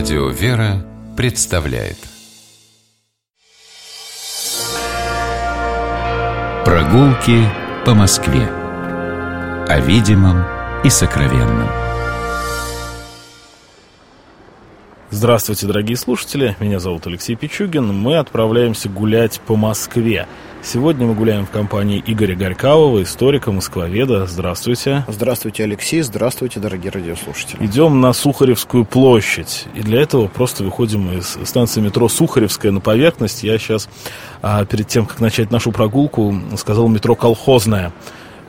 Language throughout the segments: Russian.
Радио «Вера» представляет Прогулки по Москве О видимом и сокровенном Здравствуйте, дорогие слушатели, меня зовут Алексей Пичугин. Мы отправляемся гулять по Москве. Сегодня мы гуляем в компании Игоря Горькавого, историка, москвоведа. Здравствуйте. Здравствуйте, Алексей. Здравствуйте, дорогие радиослушатели. Идем на Сухаревскую площадь. И для этого просто выходим из станции метро Сухаревская на поверхность. Я сейчас, а, перед тем, как начать нашу прогулку, сказал метро Колхозная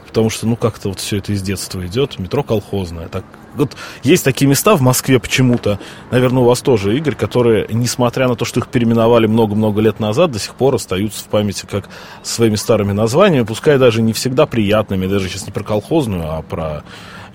потому что, ну, как-то вот все это из детства идет, метро колхозное. Так, вот есть такие места в Москве почему-то, наверное, у вас тоже, Игорь, которые, несмотря на то, что их переименовали много-много лет назад, до сих пор остаются в памяти как своими старыми названиями, пускай даже не всегда приятными, даже сейчас не про колхозную, а про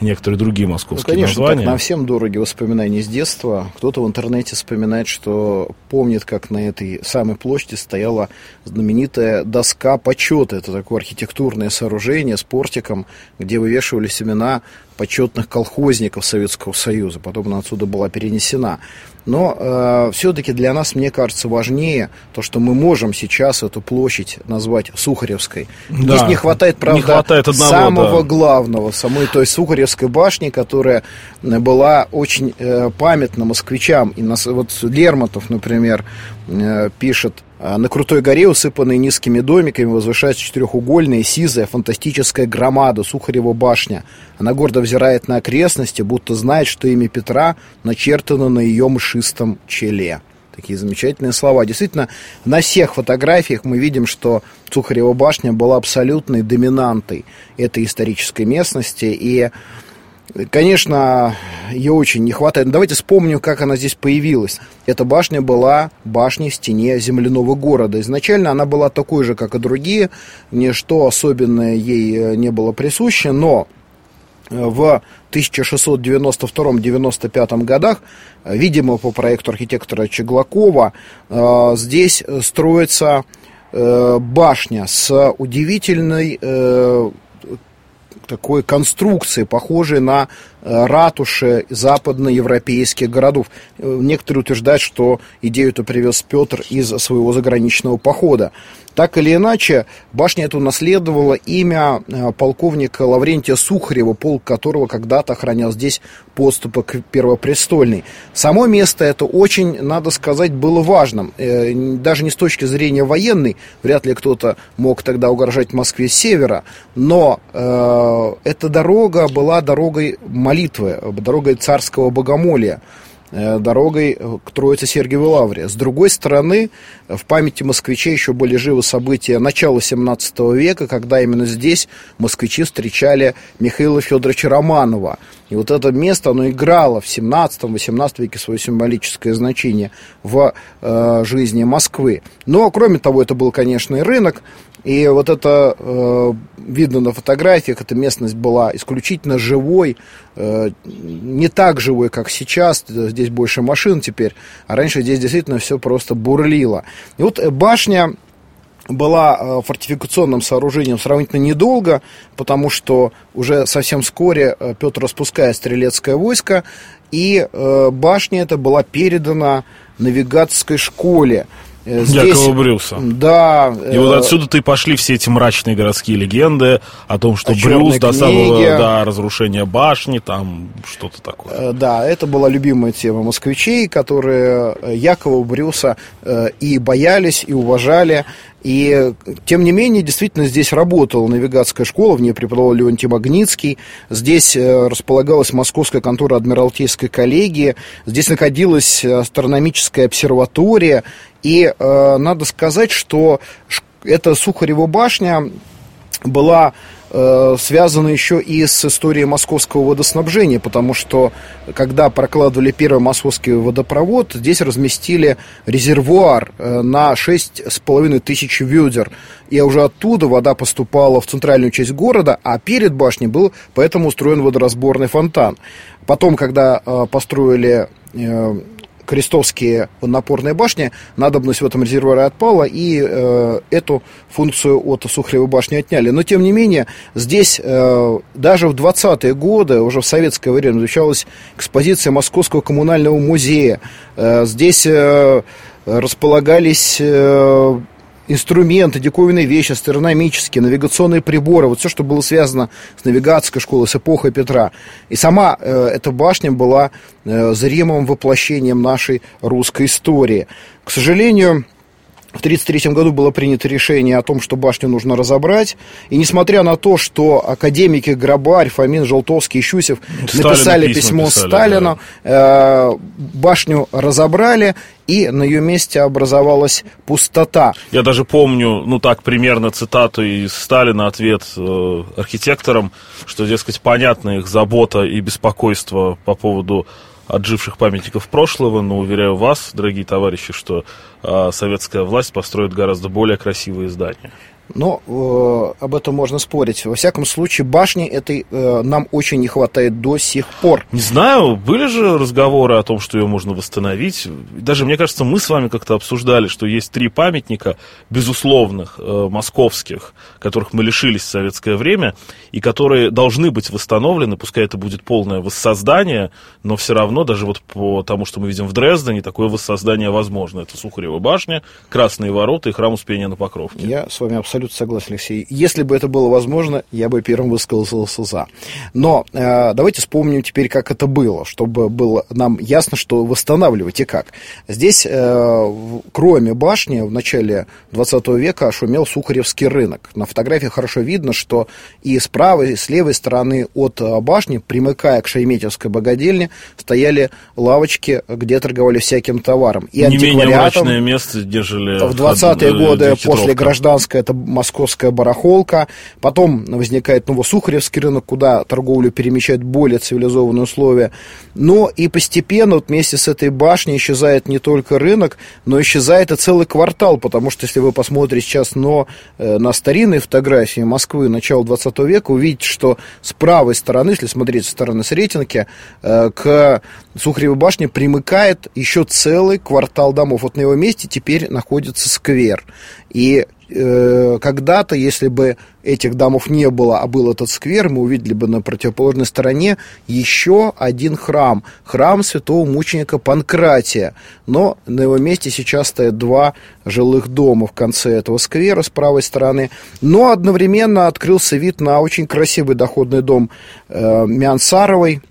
некоторые другие московские ну, конечно, названия. Так, нам всем дороги воспоминания с детства. Кто-то в интернете вспоминает, что помнит, как на этой самой площади стояла знаменитая доска почета. Это такое архитектурное сооружение с портиком, где вывешивались имена почетных колхозников Советского Союза. Потом она отсюда была перенесена. Но э, все-таки для нас, мне кажется, важнее то, что мы можем сейчас эту площадь назвать Сухаревской. Да. Здесь не хватает, правда, не хватает одного, самого да. главного, самой той Сухаревской башни, которая была очень э, памятна москвичам. И нас, вот Лермонтов, например, э, пишет на крутой горе, усыпанной низкими домиками, возвышается четырехугольная, сизая, фантастическая громада Сухарева башня. Она гордо взирает на окрестности, будто знает, что имя Петра начертано на ее мшистом челе. Такие замечательные слова. Действительно, на всех фотографиях мы видим, что Сухарева башня была абсолютной доминантой этой исторической местности. И Конечно, ее очень не хватает. Давайте вспомним, как она здесь появилась. Эта башня была башней в стене земляного города. Изначально она была такой же, как и другие. Ничто особенное ей э, не было присуще, но э, в 1692-95 годах, э, видимо, по проекту архитектора Чеглакова, здесь строится башня с удивительной такой конструкции, похожей на ратуши западноевропейских городов. Э, некоторые утверждают, что идею эту привез Петр из своего заграничного похода. Так или иначе, башня эту наследовала имя э, полковника Лаврентия Сухарева, полк которого когда-то охранял здесь подступы к Первопрестольной. Само место это очень, надо сказать, было важным. Э, даже не с точки зрения военной, вряд ли кто-то мог тогда угрожать Москве с севера, но э, эта дорога была дорогой молитвы, дорогой царского богомолия. Э, дорогой к Троице Сергиевой Лавре. С другой стороны, в памяти москвичей еще были живы события начала 17 века, когда именно здесь москвичи встречали Михаила Федоровича Романова. И вот это место, оно играло в 17-18 веке свое символическое значение в э, жизни Москвы. Но, кроме того, это был, конечно, и рынок, и вот это э, видно на фотографиях, эта местность была исключительно живой, э, не так живой, как сейчас, здесь больше машин теперь, а раньше здесь действительно все просто бурлило. И вот башня была э, фортификационным сооружением сравнительно недолго, потому что уже совсем вскоре э, Петр распускает стрелецкое войско, и э, башня эта была передана навигатской школе. Э, здесь, Якова Брюса. Да. И вот э, отсюда-то и пошли все эти мрачные городские легенды о том, что о Брюс до самого да, разрушения башни, там что-то такое. Э, да, это была любимая тема москвичей, которые Якова Брюса и боялись, и уважали, и, тем не менее, действительно, здесь работала навигатская школа, в ней преподавал Леонтий Магнитский. Здесь располагалась московская контора Адмиралтейской коллегии. Здесь находилась астрономическая обсерватория. И э, надо сказать, что эта Сухарева башня была э, связана еще и с историей московского водоснабжения, потому что когда прокладывали первый московский водопровод, здесь разместили резервуар э, на 6,5 тысяч ведер, и уже оттуда вода поступала в центральную часть города, а перед башней был поэтому устроен водоразборный фонтан. Потом, когда э, построили крестовские напорные башни, надобность в этом резервуаре отпала, и э, эту функцию от Сухаревой башни отняли. Но, тем не менее, здесь э, даже в 20-е годы, уже в советское время, изучалась экспозиция Московского коммунального музея. Э, здесь э, располагались... Э, инструменты, диковинные вещи, астрономические, навигационные приборы, вот все, что было связано с навигацией школы, с эпохой Петра. И сама э, эта башня была э, зримым воплощением нашей русской истории. К сожалению, в 1933 году было принято решение о том, что башню нужно разобрать. И несмотря на то, что академики Грабарь, Фомин, Желтовский и Щусев Сталину написали письмо писали, Сталину, да. э, башню разобрали, и на ее месте образовалась пустота. Я даже помню, ну так, примерно цитату из Сталина, ответ э, архитекторам, что, дескать, понятна их забота и беспокойство по поводу отживших памятников прошлого, но уверяю вас, дорогие товарищи, что э, советская власть построит гораздо более красивые здания. Но э, об этом можно спорить. Во всяком случае, башни этой э, нам очень не хватает до сих пор. Не знаю, были же разговоры о том, что ее можно восстановить. Даже, мне кажется, мы с вами как-то обсуждали, что есть три памятника безусловных, э, московских, которых мы лишились в советское время, и которые должны быть восстановлены, пускай это будет полное воссоздание, но все равно, даже вот по тому, что мы видим в Дрездене, такое воссоздание возможно. Это Сухарева башня, Красные ворота и храм Успения на Покровке. Я с вами абсолютно абсолютно согласен, Алексей. Если бы это было возможно, я бы первым высказался за. Но э, давайте вспомним теперь, как это было, чтобы было нам ясно, что восстанавливать и как. Здесь, э, кроме башни, в начале 20 века шумел Сухаревский рынок. На фотографии хорошо видно, что и с правой, и с левой стороны от э, башни, примыкая к Шереметьевской богадельне, стояли лавочки, где торговали всяким товаром. И Не менее мрачное место, нежели... В 20-е годы после гражданской это московская барахолка. Потом возникает Новосухаревский рынок, куда торговлю перемещают более цивилизованные условия. Но и постепенно вот вместе с этой башней исчезает не только рынок, но исчезает и целый квартал, потому что если вы посмотрите сейчас но, э, на старинные фотографии Москвы начала 20 века, увидите, что с правой стороны, если смотреть со стороны Сретенки, э, к Сухаревой башне примыкает еще целый квартал домов. Вот на его месте теперь находится сквер. И Э, когда-то, если бы этих домов не было, а был этот сквер, мы увидели бы на противоположной стороне еще один храм, храм святого мученика Панкратия. Но на его месте сейчас стоят два жилых дома в конце этого сквера с правой стороны. Но одновременно открылся вид на очень красивый доходный дом э, Мянсаровой,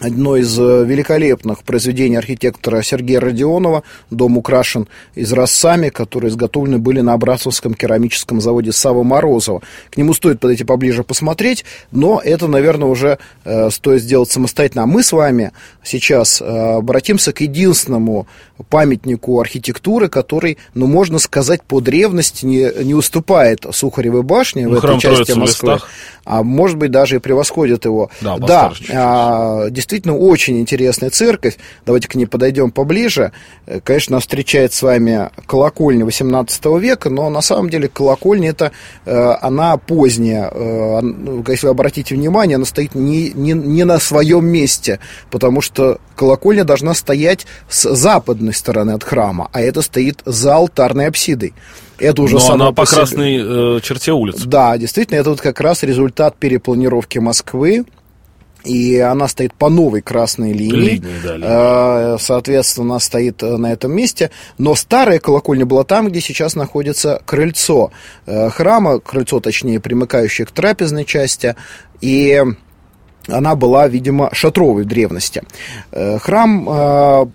одно из э, великолепных произведений архитектора Сергея Родионова. Дом украшен изразцами, которые изготовлены были на Абрасовском керамическом заводе Сава Морозова. К нему стоит подойти поближе посмотреть, но это, наверное, уже э, стоит сделать самостоятельно. А мы с вами сейчас э, обратимся к единственному памятнику архитектуры, который, ну, можно сказать, по древности не, не уступает Сухаревой башне ну, в этой части Москвы, а может быть даже и превосходит его. Да, да а, действительно очень интересная церковь. Давайте к ней подойдем поближе. Э, конечно, нас встречает с вами колокольня 18 века, но на самом деле колокольня это э, она поздняя. Э, ну, если вы обратите внимание, она стоит не, не, не на своем месте, потому что колокольня должна стоять с западной стороны от храма, а это стоит за алтарной апсидой. Это уже Но она по, по красной э, черте улиц. Да, действительно, это вот как раз результат перепланировки Москвы. И она стоит по новой красной линии. Линии да, линии. Э, соответственно, она стоит э, на этом месте. Но старая колокольня была там, где сейчас находится крыльцо э, храма, крыльцо, точнее, примыкающее к трапезной части. И она была, видимо, шатровой в древности. Храм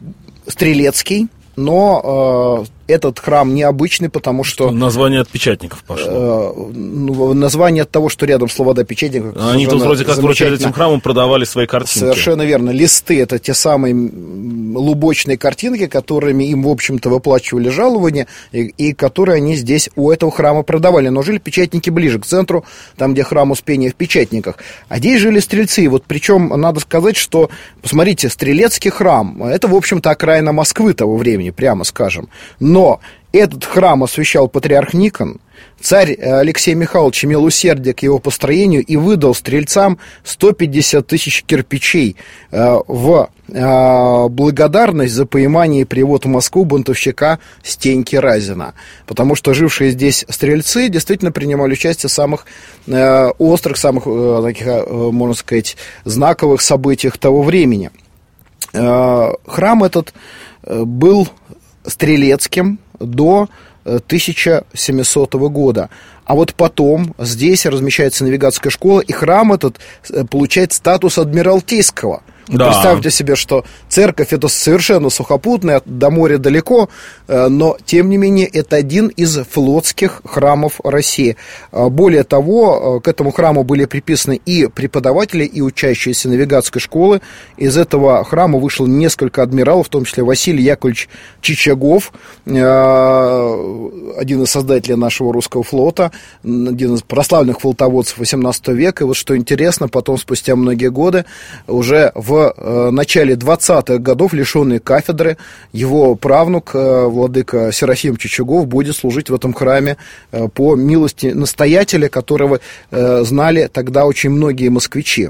Стрелецкий, но этот храм необычный, потому что... Название от печатников пошло. Э, ну, название от того, что рядом слова до печатников. Они тут вроде как вроде этим храмом продавали свои картинки. Совершенно верно. Листы это те самые лубочные картинки, которыми им, в общем-то, выплачивали жалования, и, и которые они здесь у этого храма продавали. Но жили печатники ближе к центру, там, где храм Успения в печатниках. А здесь жили стрельцы. Вот причем надо сказать, что, посмотрите, Стрелецкий храм, это, в общем-то, окраина Москвы того времени, прямо скажем. Но этот храм освящал патриарх Никон, Царь Алексей Михайлович имел усердие к его построению и выдал стрельцам 150 тысяч кирпичей э, в э, благодарность за поимание и привод в Москву бунтовщика Стеньки Разина. Потому что жившие здесь стрельцы действительно принимали участие в самых э, острых, самых, таких, можно сказать, знаковых событиях того времени. Храм этот был стрелецким до 1700 года. А вот потом здесь размещается навигатская школа, и храм этот э, получает статус адмиралтейского – да. Представьте себе, что церковь это совершенно сухопутная, до моря далеко, э, но тем не менее это один из флотских храмов России. А, более того, э, к этому храму были приписаны и преподаватели, и учащиеся навигатской школы. Из этого храма вышло несколько адмиралов, в том числе Василий Яковлевич Чичагов, э, один из создателей нашего русского флота, один из прославленных флотоводцев 18 века. И вот что интересно, потом, спустя многие годы, уже в в э, начале 20-х годов, лишенный кафедры, его правнук, э, владыка Серафим Чичугов, будет служить в этом храме э, по милости настоятеля, которого знали тогда очень многие москвичи.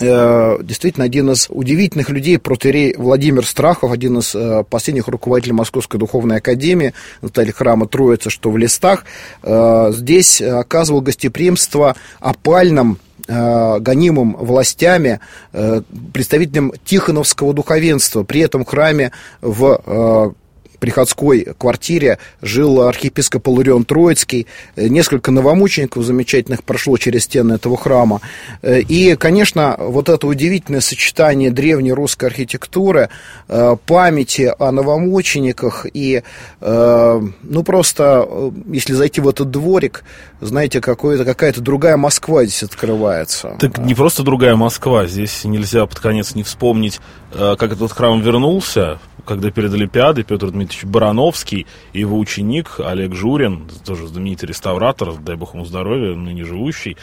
Действительно один из удивительных людей, протерей Владимир Страхов, один из последних руководителей Московской духовной академии, настоятель храма Троицы, что в листах, здесь оказывал гостеприимство опальным гонимым властями, э, представителям Тихоновского духовенства. При этом храме в э, приходской квартире жил архиепископ Ларион Троицкий. Э, несколько новомучеников замечательных прошло через стены этого храма. Э, и, конечно, вот это удивительное сочетание древней русской архитектуры, э, памяти о новомучениках и, ну, просто, если зайти в этот дворик, знаете, какая-то другая Москва здесь открывается. Так не просто другая Москва, здесь нельзя под конец не вспомнить, как этот храм вернулся, когда перед Олимпиадой Петр Дмитриевич Барановский и его ученик Олег Журин, тоже знаменитый реставратор, дай бог ему здоровья, ныне живущий,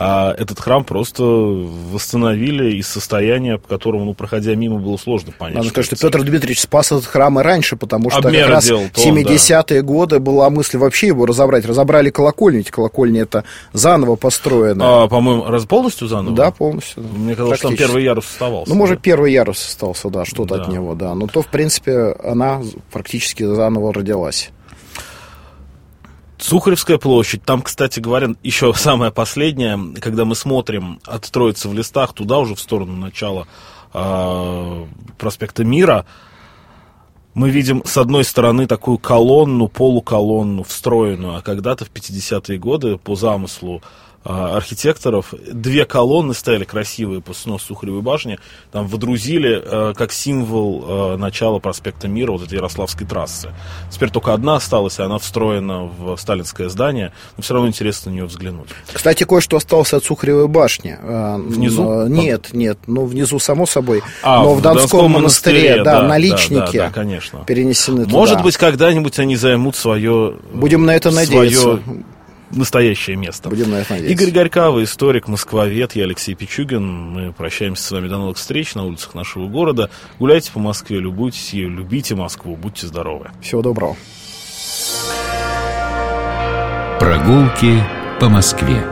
а этот храм просто восстановили из состояния, по которому, ну, проходя мимо, было сложно понять. Надо сказать, что Петр Дмитриевич спас этот храм и раньше, потому что Обмеры как раз в 70-е да. годы была мысль вообще его разобрать. Разобрали колокольню, эти колокольни это заново построены. А, по-моему, раз полностью заново? Да, полностью. Мне казалось, что там первый ярус оставался. Ну, да? может, первый ярус остался, да, что-то да. от него, да. Но то, в принципе, она практически заново родилась. Сухаревская площадь, там, кстати говоря, еще самое последнее, когда мы смотрим от Троицы в листах туда уже в сторону начала э, проспекта Мира, мы видим с одной стороны такую колонну, полуколонну встроенную, а когда-то в 50-е годы по замыслу архитекторов. Две колонны стояли красивые по сносу Сухаревой башни, там водрузили э, как символ э, начала проспекта Мира, вот этой Ярославской трассы. Теперь только одна осталась, и она встроена в сталинское здание, но все равно интересно на нее взглянуть. Кстати, кое-что осталось от Сухаревой башни. Внизу? Нет, нет, ну внизу само собой, а, но в, Донском, Донском монастыре, монастыре да, да, наличники да, да, да, конечно. перенесены Может туда. быть, когда-нибудь они займут свое... Будем на это надеяться. Свое настоящее место. Будем на это надеяться. Игорь Горькавый, историк, москвовед, я Алексей Пичугин. Мы прощаемся с вами до новых встреч на улицах нашего города. Гуляйте по Москве, любуйтесь ее, любите Москву, будьте здоровы. Всего доброго. Прогулки по Москве.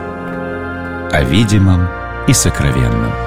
О видимом и сокровенном.